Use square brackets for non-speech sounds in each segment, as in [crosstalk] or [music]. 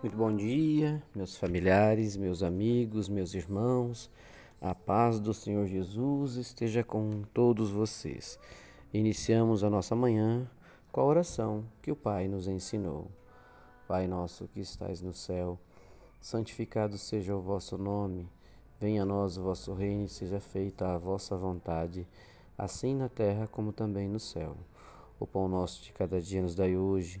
Muito bom dia, meus familiares, meus amigos, meus irmãos. A paz do Senhor Jesus esteja com todos vocês. Iniciamos a nossa manhã com a oração que o Pai nos ensinou. Pai nosso que estais no céu, santificado seja o vosso nome. Venha a nós o vosso reino e seja feita a vossa vontade, assim na terra como também no céu. O pão nosso de cada dia nos dai hoje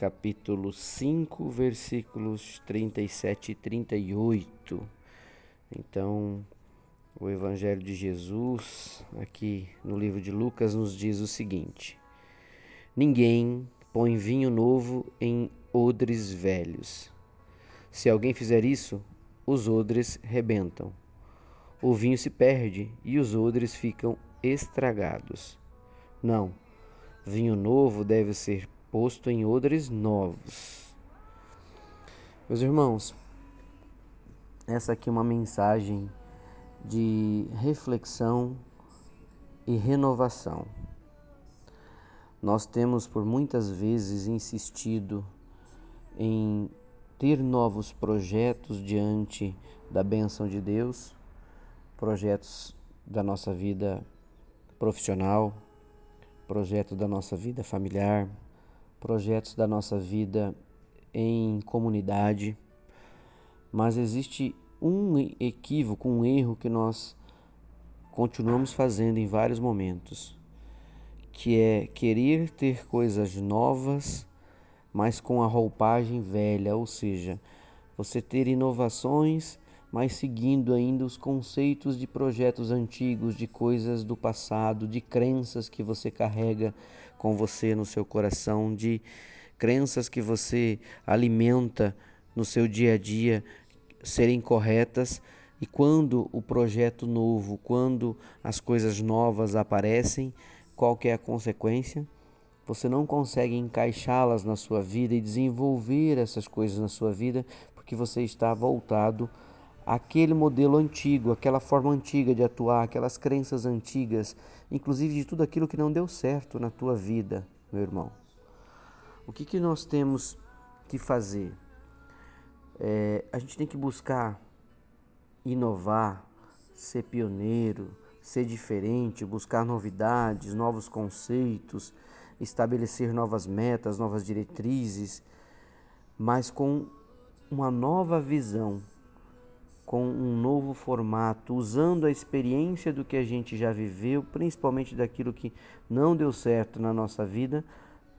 capítulo 5, versículos 37 e 38. Então, o Evangelho de Jesus, aqui no livro de Lucas, nos diz o seguinte: Ninguém põe vinho novo em odres velhos. Se alguém fizer isso, os odres rebentam. O vinho se perde e os odres ficam estragados. Não, vinho novo deve ser posto em odres novos. Meus irmãos, essa aqui é uma mensagem de reflexão e renovação. Nós temos por muitas vezes insistido em ter novos projetos diante da benção de Deus, projetos da nossa vida profissional, projeto da nossa vida familiar, projetos da nossa vida em comunidade, mas existe um equívoco, um erro que nós continuamos fazendo em vários momentos, que é querer ter coisas novas, mas com a roupagem velha, ou seja, você ter inovações, mas seguindo ainda os conceitos de projetos antigos, de coisas do passado, de crenças que você carrega com você no seu coração, de crenças que você alimenta no seu dia a dia serem corretas. E quando o projeto novo, quando as coisas novas aparecem, qual que é a consequência? Você não consegue encaixá-las na sua vida e desenvolver essas coisas na sua vida porque você está voltado àquele modelo antigo, aquela forma antiga de atuar, aquelas crenças antigas, inclusive de tudo aquilo que não deu certo na tua vida, meu irmão. O que, que nós temos que fazer? É, a gente tem que buscar inovar, ser pioneiro, ser diferente, buscar novidades, novos conceitos, estabelecer novas metas, novas diretrizes, mas com uma nova visão, com um novo formato, usando a experiência do que a gente já viveu, principalmente daquilo que não deu certo na nossa vida,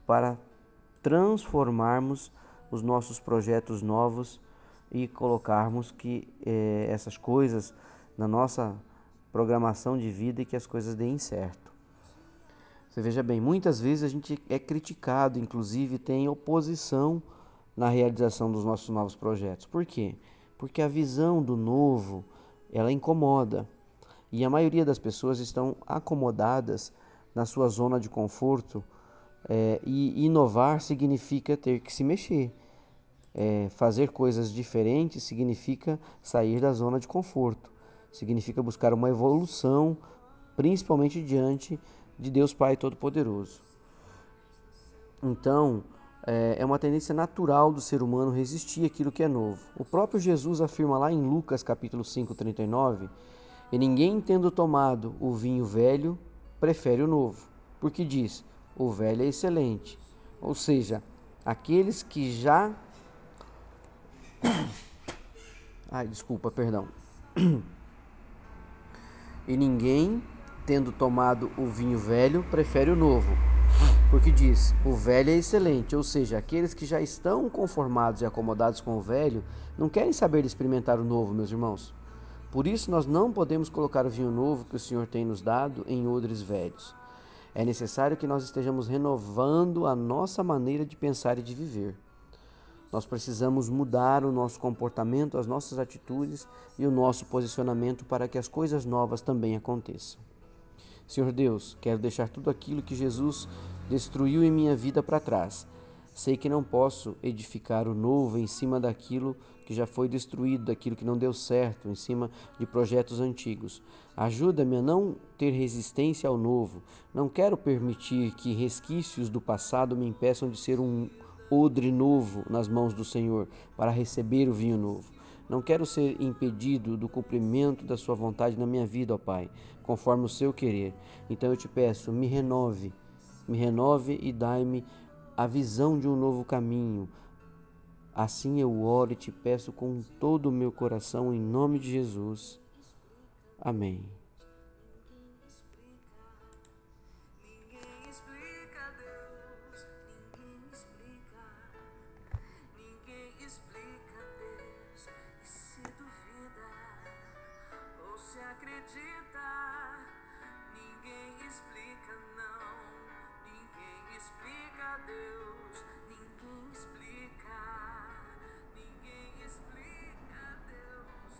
para transformarmos os nossos projetos novos e colocarmos que eh, essas coisas na nossa programação de vida e que as coisas deem certo. Você veja bem, muitas vezes a gente é criticado, inclusive tem oposição na realização dos nossos novos projetos. Por quê? Porque a visão do novo ela incomoda e a maioria das pessoas estão acomodadas na sua zona de conforto é, e inovar significa ter que se mexer. É, fazer coisas diferentes significa sair da zona de conforto, significa buscar uma evolução, principalmente diante de Deus Pai Todo-Poderoso. Então, é uma tendência natural do ser humano resistir àquilo que é novo. O próprio Jesus afirma lá em Lucas capítulo 5, 39, e ninguém tendo tomado o vinho velho, prefere o novo, porque diz, o velho é excelente. Ou seja, aqueles que já... [coughs] Ai, desculpa, perdão. [coughs] E ninguém, tendo tomado o vinho velho, prefere o novo, porque diz: o velho é excelente, ou seja, aqueles que já estão conformados e acomodados com o velho não querem saber de experimentar o novo, meus irmãos. Por isso, nós não podemos colocar o vinho novo que o Senhor tem nos dado em odres velhos. É necessário que nós estejamos renovando a nossa maneira de pensar e de viver. Nós precisamos mudar o nosso comportamento, as nossas atitudes e o nosso posicionamento para que as coisas novas também aconteçam. Senhor Deus, quero deixar tudo aquilo que Jesus destruiu em minha vida para trás. Sei que não posso edificar o novo em cima daquilo que já foi destruído, daquilo que não deu certo, em cima de projetos antigos. Ajuda-me a não ter resistência ao novo. Não quero permitir que resquícios do passado me impeçam de ser um odre novo nas mãos do Senhor para receber o vinho novo. Não quero ser impedido do cumprimento da Sua vontade na minha vida, ó Pai, conforme o seu querer. Então eu te peço, me renove, me renove e dai-me a visão de um novo caminho. Assim eu oro e te peço com todo o meu coração, em nome de Jesus. Amém.